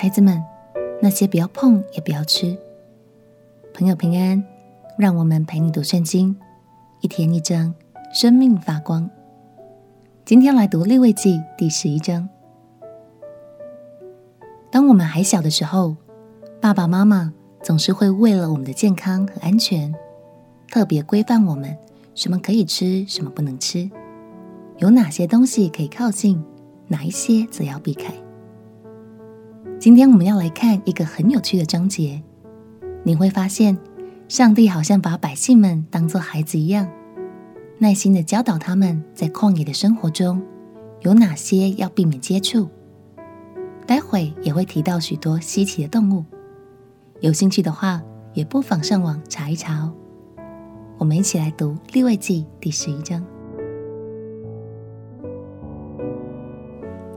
孩子们，那些不要碰，也不要吃。朋友平安，让我们陪你读圣经，一天一章，生命发光。今天来读利未记第十一章。当我们还小的时候，爸爸妈妈总是会为了我们的健康和安全，特别规范我们什么可以吃，什么不能吃，有哪些东西可以靠近，哪一些则要避开。今天我们要来看一个很有趣的章节，你会发现，上帝好像把百姓们当作孩子一样，耐心的教导他们在旷野的生活中有哪些要避免接触。待会也会提到许多稀奇的动物，有兴趣的话，也不妨上网查一查哦。我们一起来读利未记第十一章。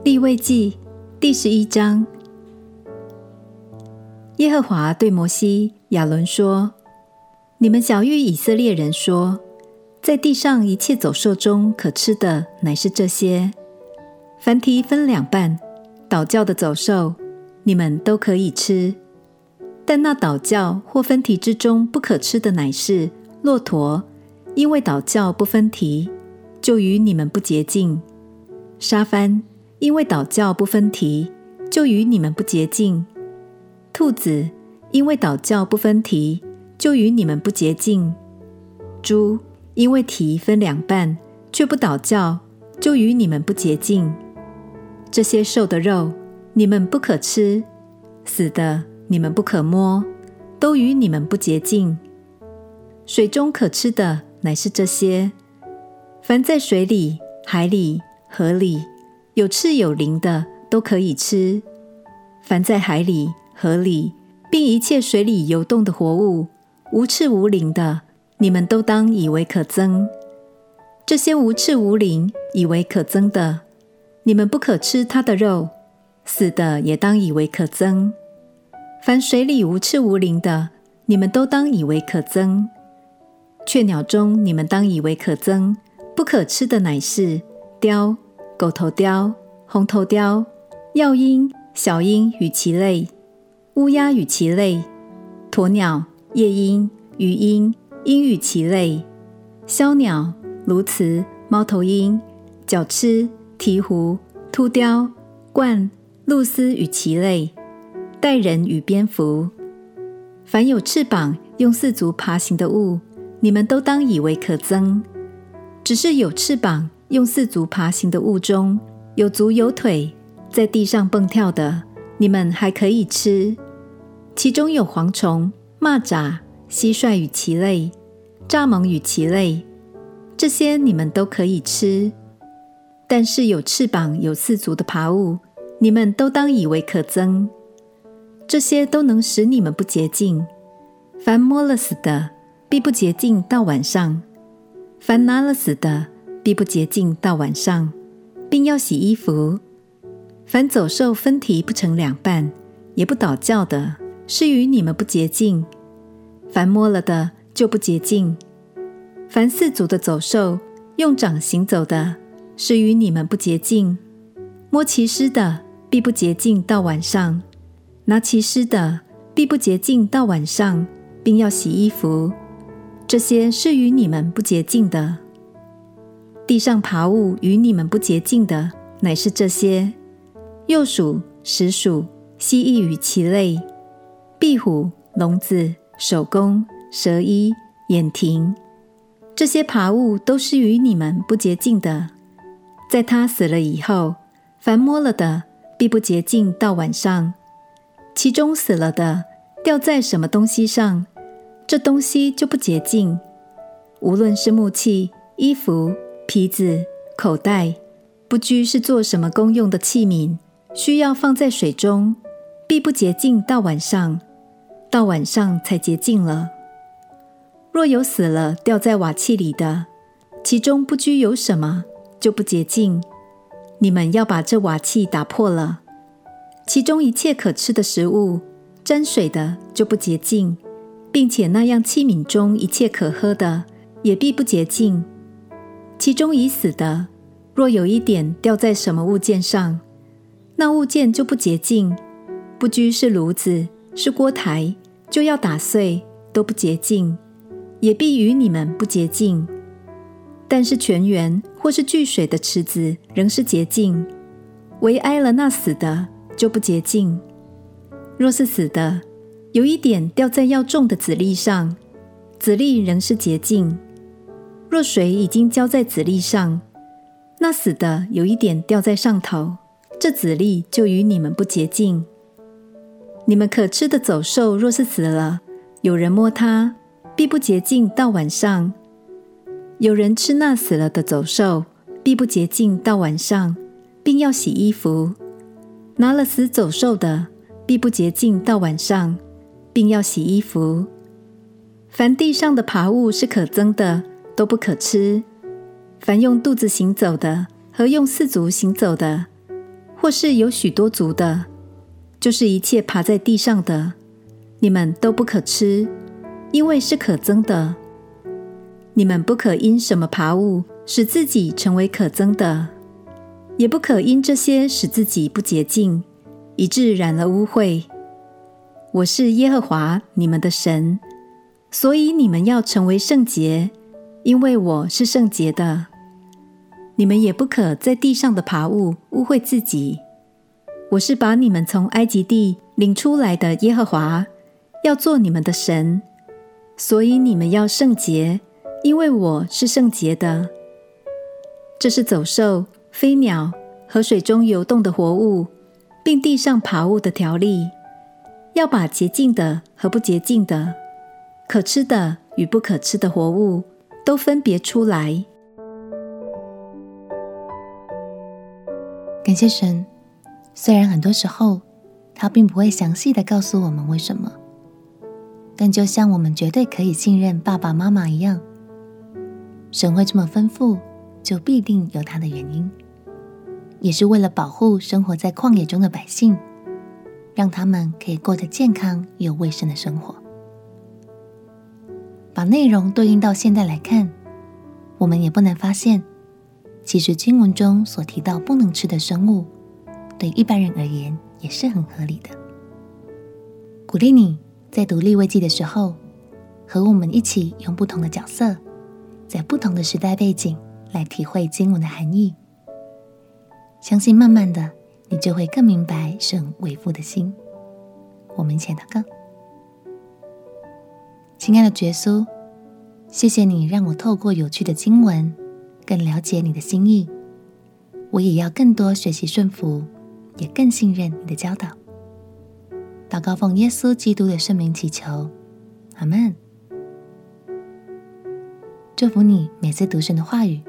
利未记第十一章。耶和华对摩西、亚伦说：“你们晓諭以色列人说，在地上一切走兽中可吃的，乃是这些：凡蹄分两半、倒教的走兽，你们都可以吃；但那倒教或分蹄之中不可吃的，乃是骆驼，因为倒教不分蹄，就与你们不洁净；沙帆，因为倒教不分蹄，就与你们不洁净。”兔子，因为倒教不分蹄，就与你们不洁净；猪，因为蹄分两半，却不倒教，就与你们不洁净。这些兽的肉，你们不可吃；死的，你们不可摸，都与你们不洁净。水中可吃的，乃是这些：凡在水里、海里、河里有翅有鳞的，都可以吃；凡在海里，河里，并一切水里游动的活物，无翅无鳞的，你们都当以为可憎。这些无翅无鳞、以为可憎的，你们不可吃它的肉；死的也当以为可憎。凡水里无翅无鳞的，你们都当以为可憎。雀鸟中，你们当以为可憎，不可吃的乃是雕、狗头雕、红头雕、鷂鹰、小鹰与其类。乌鸦与其类，鸵鸟、夜莺、鱼鹰、鹰与其类，枭鸟、鸬鹚、猫头鹰、角鴟、鵜鹕、秃雕、鸛、鹭鸶与其类，带人与蝙蝠，凡有翅膀、用四足爬行的物，你们都当以为可憎。只是有翅膀、用四足爬行的物中，有足有腿，在地上蹦跳的。你们还可以吃，其中有蝗虫、蚂蚱、蟋蟀与其类，蚱蜢与其类，这些你们都可以吃。但是有翅膀、有四足的爬物，你们都当以为可憎。这些都能使你们不洁净。凡摸了死的，必不洁净到晚上；凡拿了死的，必不洁净到晚上，并要洗衣服。凡走兽分蹄不成两半，也不倒叫的，是与你们不洁净；凡摸了的，就不洁净。凡四足的走兽，用掌行走的，是与你们不洁净。摸其尸的，必不洁净到晚上；拿其尸的，必不洁净到晚上，并要洗衣服。这些是与你们不洁净的。地上爬物与你们不洁净的，乃是这些。鼬鼠、石鼠、蜥蜴与其类，壁虎、笼子、守宫、蛇衣、眼蜓，这些爬物都是与你们不洁净的。在它死了以后，凡摸了的，必不洁净到晚上。其中死了的，掉在什么东西上，这东西就不洁净。无论是木器、衣服、皮子、口袋，不拘是做什么功用的器皿。需要放在水中，必不洁净到晚上，到晚上才洁净了。若有死了掉在瓦器里的，其中不拘有什么，就不洁净。你们要把这瓦器打破了。其中一切可吃的食物，沾水的就不洁净，并且那样器皿中一切可喝的，也必不洁净。其中已死的，若有一点掉在什么物件上，那物件就不洁净，不拘是炉子，是锅台，就要打碎，都不洁净，也必与你们不洁净。但是泉源或是聚水的池子仍是洁净，唯挨了那死的就不洁净。若是死的，有一点掉在要种的籽粒上，籽粒仍是洁净；若水已经浇在籽粒上，那死的有一点掉在上头，这籽粒就与你们不洁净。你们可吃的走兽若是死了，有人摸它，必不洁净到晚上。有人吃那死了的走兽，必不洁净到晚上，并要洗衣服。拿了死走兽的，必不洁净到晚上，并要洗衣服。凡地上的爬物是可憎的，都不可吃。凡用肚子行走的，和用四足行走的，或是有许多足的，就是一切爬在地上的，你们都不可吃，因为是可憎的。你们不可因什么爬物使自己成为可憎的，也不可因这些使自己不洁净，以致染了污秽。我是耶和华你们的神，所以你们要成为圣洁，因为我是圣洁的。你们也不可在地上的爬物污秽自己。我是把你们从埃及地领出来的耶和华，要做你们的神，所以你们要圣洁。因为我是圣洁的，这是走兽、飞鸟和水中游动的活物，并地上爬物的条例，要把洁净的和不洁净的、可吃的与不可吃的活物都分别出来。感谢神，虽然很多时候他并不会详细的告诉我们为什么，但就像我们绝对可以信任爸爸妈妈一样。神会这么吩咐，就必定有他的原因，也是为了保护生活在旷野中的百姓，让他们可以过得健康又卫生的生活。把内容对应到现在来看，我们也不难发现，其实经文中所提到不能吃的生物，对一般人而言也是很合理的。鼓励你在读利未记的时候，和我们一起用不同的角色。在不同的时代背景来体会经文的含义，相信慢慢的你就会更明白神为父的心。我们一起祷告，亲爱的耶稣，谢谢你让我透过有趣的经文更了解你的心意。我也要更多学习顺服，也更信任你的教导。祷告奉耶稣基督的圣名祈求，阿门。祝福你每次读神的话语，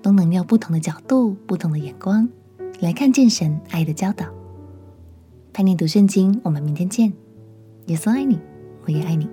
都能用不同的角度、不同的眼光来看见神爱的教导。陪你读圣经，我们明天见。耶稣爱你，我也爱你。